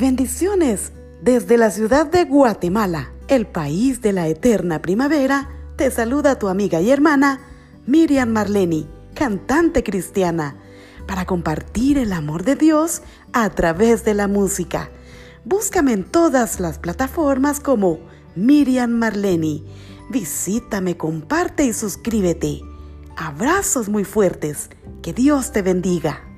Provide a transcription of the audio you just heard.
Bendiciones desde la ciudad de Guatemala, el país de la eterna primavera. Te saluda tu amiga y hermana Miriam Marleni, cantante cristiana, para compartir el amor de Dios a través de la música. Búscame en todas las plataformas como Miriam Marleni. Visítame, comparte y suscríbete. Abrazos muy fuertes. Que Dios te bendiga.